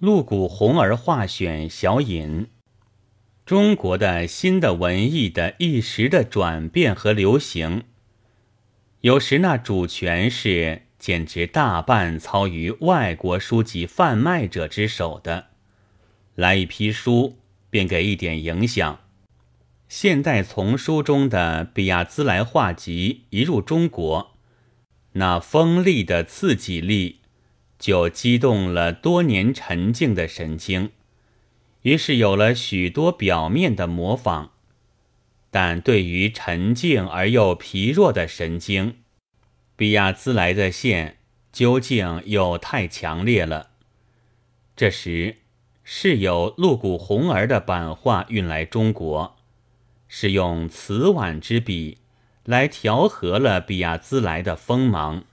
陆谷红儿画选小引：中国的新的文艺的一时的转变和流行，有时那主权是简直大半操于外国书籍贩卖者之手的。来一批书，便给一点影响。现代丛书中的比亚兹莱画集一入中国，那锋利的刺激力。就激动了多年沉静的神经，于是有了许多表面的模仿，但对于沉静而又疲弱的神经，比亚兹来的线究竟又太强烈了。这时是有露骨红儿的版画运来中国，是用瓷碗之笔来调和了比亚兹来的锋芒。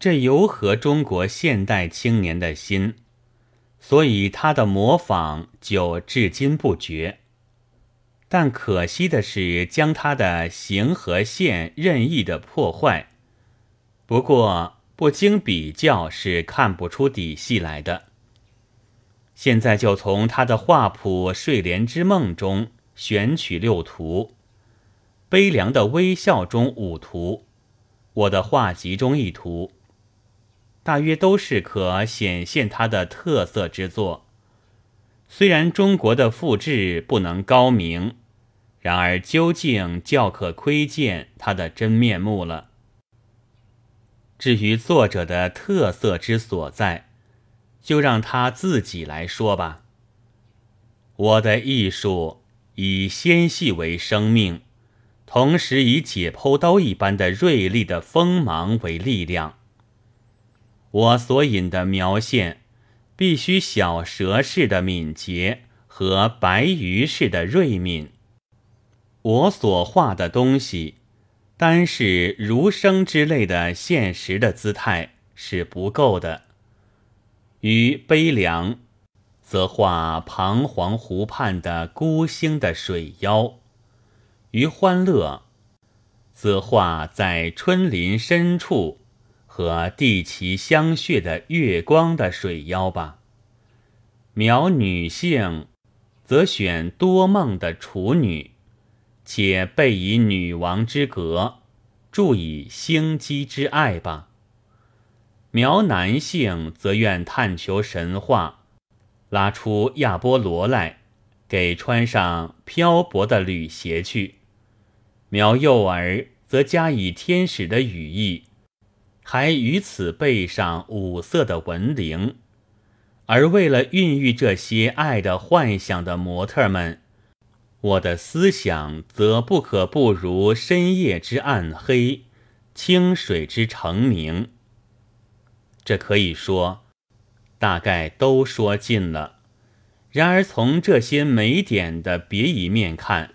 这由合中国现代青年的心，所以他的模仿就至今不绝。但可惜的是，将他的形和线任意的破坏。不过不经比较是看不出底细来的。现在就从他的画谱《睡莲之梦》中选取六图，《悲凉的微笑》中五图，我的画集中一图。大约都是可显现它的特色之作。虽然中国的复制不能高明，然而究竟较可窥见它的真面目了。至于作者的特色之所在，就让他自己来说吧。我的艺术以纤细为生命，同时以解剖刀一般的锐利的锋芒为力量。我所引的描线，必须小蛇式的敏捷和白鱼式的锐敏。我所画的东西，单是儒生之类的现实的姿态是不够的。于悲凉，则画彷徨湖畔的孤星的水妖；于欢乐，则画在春林深处。和地奇相血的月光的水妖吧。描女性，则选多梦的处女，且备以女王之格，注以星机之爱吧。描男性，则愿探求神话，拉出亚波罗来，给穿上漂泊的履鞋去。描幼儿，则加以天使的羽翼。还于此背上五色的纹灵，而为了孕育这些爱的幻想的模特们，我的思想则不可不如深夜之暗黑，清水之澄明。这可以说，大概都说尽了。然而从这些美点的别一面看，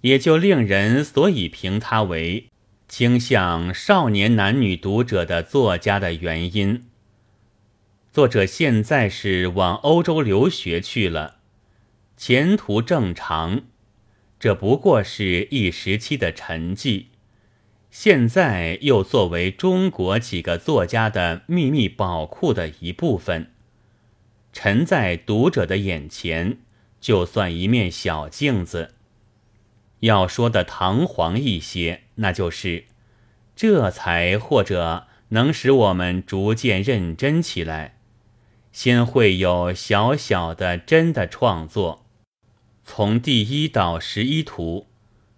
也就令人所以评他为。倾向少年男女读者的作家的原因，作者现在是往欧洲留学去了，前途正常，这不过是一时期的沉寂。现在又作为中国几个作家的秘密宝库的一部分，沉在读者的眼前，就算一面小镜子。要说的堂皇一些，那就是，这才或者能使我们逐渐认真起来，先会有小小的真的创作，从第一到十一图，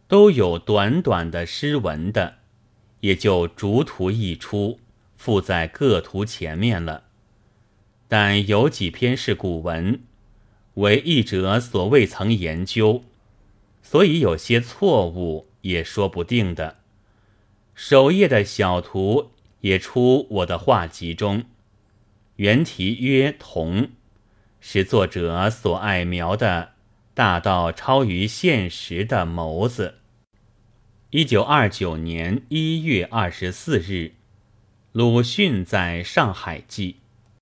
都有短短的诗文的，也就逐图一出，附在各图前面了。但有几篇是古文，为译者所未曾研究。所以有些错误也说不定的。首页的小图也出我的画集中，原题曰“同”，是作者所爱描的大到超于现实的眸子。一九二九年一月二十四日，鲁迅在上海记。